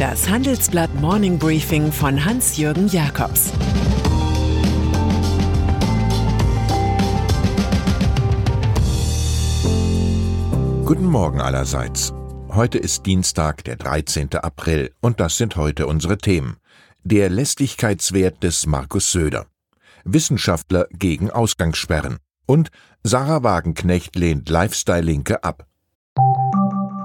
Das Handelsblatt Morning Briefing von Hans-Jürgen Jakobs Guten Morgen allerseits. Heute ist Dienstag, der 13. April, und das sind heute unsere Themen. Der Lästigkeitswert des Markus Söder. Wissenschaftler gegen Ausgangssperren. Und Sarah Wagenknecht lehnt Lifestyle-Linke ab.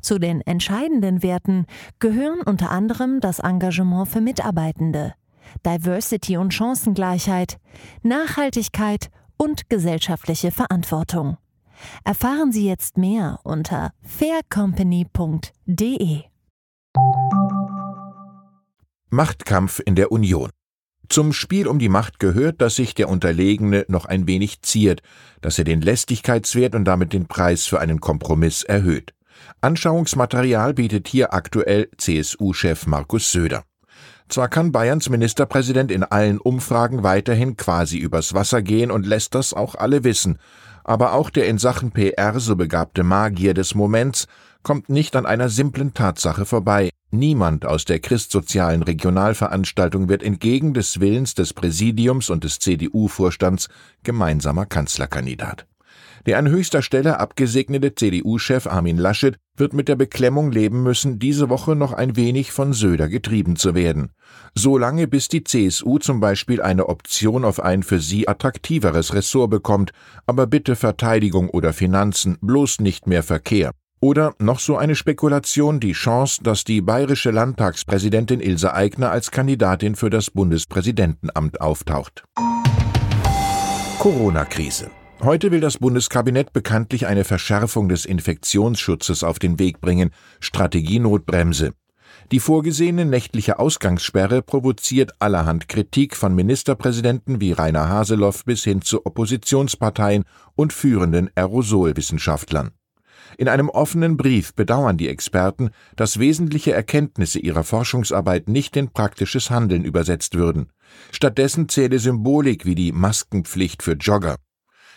Zu den entscheidenden Werten gehören unter anderem das Engagement für Mitarbeitende, Diversity und Chancengleichheit, Nachhaltigkeit und gesellschaftliche Verantwortung. Erfahren Sie jetzt mehr unter faircompany.de. Machtkampf in der Union. Zum Spiel um die Macht gehört, dass sich der Unterlegene noch ein wenig ziert, dass er den Lästigkeitswert und damit den Preis für einen Kompromiss erhöht. Anschauungsmaterial bietet hier aktuell CSU-Chef Markus Söder. Zwar kann Bayerns Ministerpräsident in allen Umfragen weiterhin quasi übers Wasser gehen und lässt das auch alle wissen, aber auch der in Sachen PR so begabte Magier des Moments kommt nicht an einer simplen Tatsache vorbei. Niemand aus der christsozialen Regionalveranstaltung wird entgegen des Willens des Präsidiums und des CDU-Vorstands gemeinsamer Kanzlerkandidat. Der an höchster Stelle abgesegnete CDU-Chef Armin Laschet wird mit der Beklemmung leben müssen, diese Woche noch ein wenig von Söder getrieben zu werden. Solange bis die CSU zum Beispiel eine Option auf ein für sie attraktiveres Ressort bekommt, aber bitte Verteidigung oder Finanzen, bloß nicht mehr Verkehr. Oder noch so eine Spekulation, die Chance, dass die bayerische Landtagspräsidentin Ilse Aigner als Kandidatin für das Bundespräsidentenamt auftaucht. Corona-Krise. Heute will das Bundeskabinett bekanntlich eine Verschärfung des Infektionsschutzes auf den Weg bringen, Strategienotbremse. Die vorgesehene nächtliche Ausgangssperre provoziert allerhand Kritik von Ministerpräsidenten wie Rainer Haseloff bis hin zu Oppositionsparteien und führenden Aerosolwissenschaftlern. In einem offenen Brief bedauern die Experten, dass wesentliche Erkenntnisse ihrer Forschungsarbeit nicht in praktisches Handeln übersetzt würden. Stattdessen zähle Symbolik wie die Maskenpflicht für Jogger.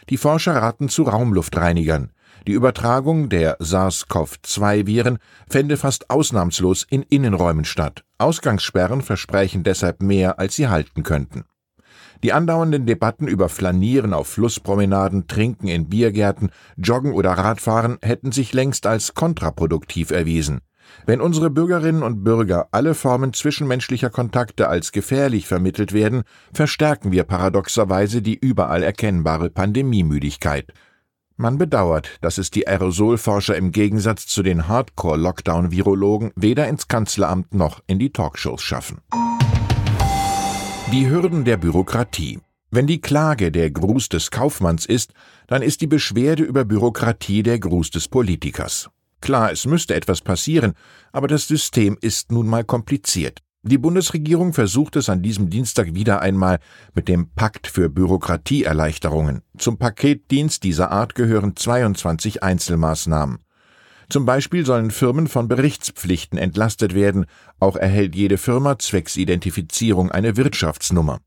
Die Forscher raten zu Raumluftreinigern. Die Übertragung der SARS-CoV-2-Viren fände fast ausnahmslos in Innenräumen statt. Ausgangssperren versprechen deshalb mehr, als sie halten könnten. Die andauernden Debatten über Flanieren auf Flusspromenaden, Trinken in Biergärten, Joggen oder Radfahren hätten sich längst als kontraproduktiv erwiesen. Wenn unsere Bürgerinnen und Bürger alle Formen zwischenmenschlicher Kontakte als gefährlich vermittelt werden, verstärken wir paradoxerweise die überall erkennbare Pandemiemüdigkeit. Man bedauert, dass es die Aerosolforscher im Gegensatz zu den Hardcore-Lockdown-Virologen weder ins Kanzleramt noch in die Talkshows schaffen. Die Hürden der Bürokratie. Wenn die Klage der Gruß des Kaufmanns ist, dann ist die Beschwerde über Bürokratie der Gruß des Politikers. Klar, es müsste etwas passieren, aber das System ist nun mal kompliziert. Die Bundesregierung versucht es an diesem Dienstag wieder einmal mit dem Pakt für Bürokratieerleichterungen. Zum Paketdienst dieser Art gehören 22 Einzelmaßnahmen. Zum Beispiel sollen Firmen von Berichtspflichten entlastet werden, auch erhält jede Firma zwecks Identifizierung eine Wirtschaftsnummer.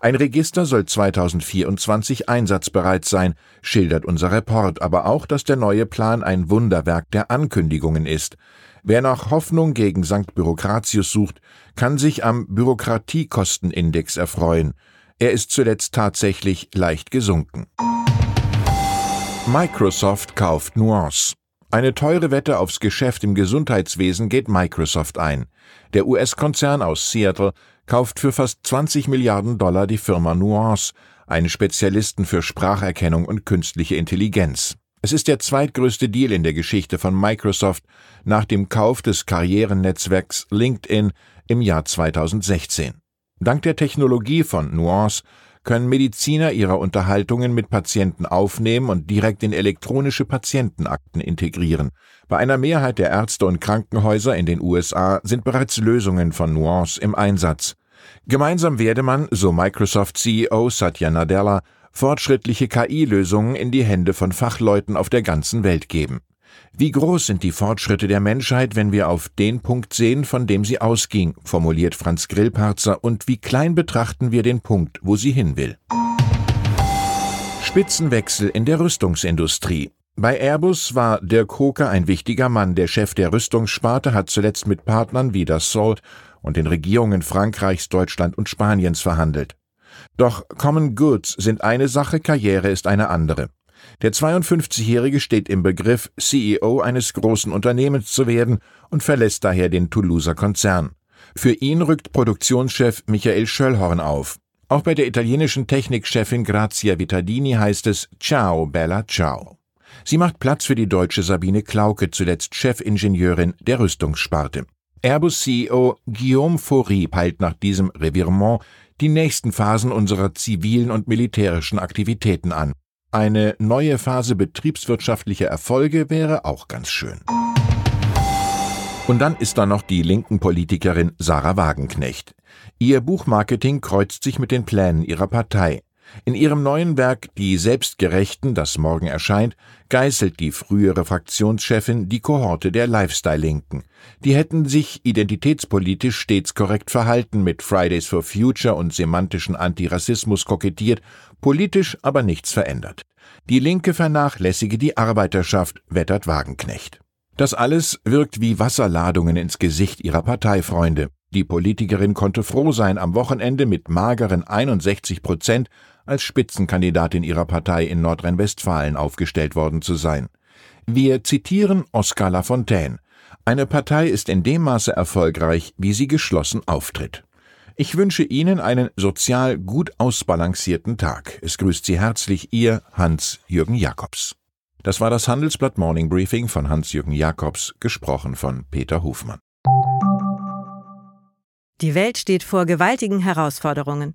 Ein Register soll 2024 einsatzbereit sein, schildert unser Report, aber auch, dass der neue Plan ein Wunderwerk der Ankündigungen ist. Wer nach Hoffnung gegen St. Bürokratius sucht, kann sich am Bürokratiekostenindex erfreuen. Er ist zuletzt tatsächlich leicht gesunken. Microsoft kauft Nuance. Eine teure Wette aufs Geschäft im Gesundheitswesen geht Microsoft ein. Der US-Konzern aus Seattle kauft für fast 20 Milliarden Dollar die Firma Nuance, einen Spezialisten für Spracherkennung und künstliche Intelligenz. Es ist der zweitgrößte Deal in der Geschichte von Microsoft nach dem Kauf des Karrierennetzwerks LinkedIn im Jahr 2016. Dank der Technologie von Nuance können Mediziner ihre Unterhaltungen mit Patienten aufnehmen und direkt in elektronische Patientenakten integrieren. Bei einer Mehrheit der Ärzte und Krankenhäuser in den USA sind bereits Lösungen von Nuance im Einsatz. Gemeinsam werde man, so Microsoft CEO Satya Nadella, fortschrittliche KI-Lösungen in die Hände von Fachleuten auf der ganzen Welt geben. Wie groß sind die Fortschritte der Menschheit, wenn wir auf den Punkt sehen, von dem sie ausging, formuliert Franz Grillparzer, und wie klein betrachten wir den Punkt, wo sie hin will. Spitzenwechsel in der Rüstungsindustrie. Bei Airbus war Dirk Hoker ein wichtiger Mann. Der Chef der Rüstungssparte hat zuletzt mit Partnern wie das Salt und den Regierungen Frankreichs, Deutschland und Spaniens verhandelt. Doch Common Goods sind eine Sache, Karriere ist eine andere. Der 52-Jährige steht im Begriff, CEO eines großen Unternehmens zu werden und verlässt daher den Toulouser Konzern. Für ihn rückt Produktionschef Michael Schöllhorn auf. Auch bei der italienischen Technikchefin Grazia Vittadini heißt es Ciao, Bella, ciao. Sie macht Platz für die deutsche Sabine Klauke, zuletzt Chefingenieurin der Rüstungssparte. Airbus-CEO Guillaume Faury peilt nach diesem Revirement die nächsten Phasen unserer zivilen und militärischen Aktivitäten an. Eine neue Phase betriebswirtschaftlicher Erfolge wäre auch ganz schön. Und dann ist da noch die linken Politikerin Sarah Wagenknecht. Ihr Buchmarketing kreuzt sich mit den Plänen ihrer Partei. In ihrem neuen Werk Die Selbstgerechten, das morgen erscheint, geißelt die frühere Fraktionschefin die Kohorte der Lifestyle-Linken. Die hätten sich identitätspolitisch stets korrekt verhalten, mit Fridays for Future und semantischen Antirassismus kokettiert, politisch aber nichts verändert. Die Linke vernachlässige die Arbeiterschaft, wettert Wagenknecht. Das alles wirkt wie Wasserladungen ins Gesicht ihrer Parteifreunde. Die Politikerin konnte froh sein, am Wochenende mit mageren 61 Prozent als Spitzenkandidatin ihrer Partei in Nordrhein-Westfalen aufgestellt worden zu sein. Wir zitieren Oskar Lafontaine. Eine Partei ist in dem Maße erfolgreich, wie sie geschlossen auftritt. Ich wünsche Ihnen einen sozial gut ausbalancierten Tag. Es grüßt Sie herzlich Ihr Hans-Jürgen Jakobs. Das war das Handelsblatt Morning Briefing von Hans-Jürgen Jakobs, gesprochen von Peter Hofmann. Die Welt steht vor gewaltigen Herausforderungen.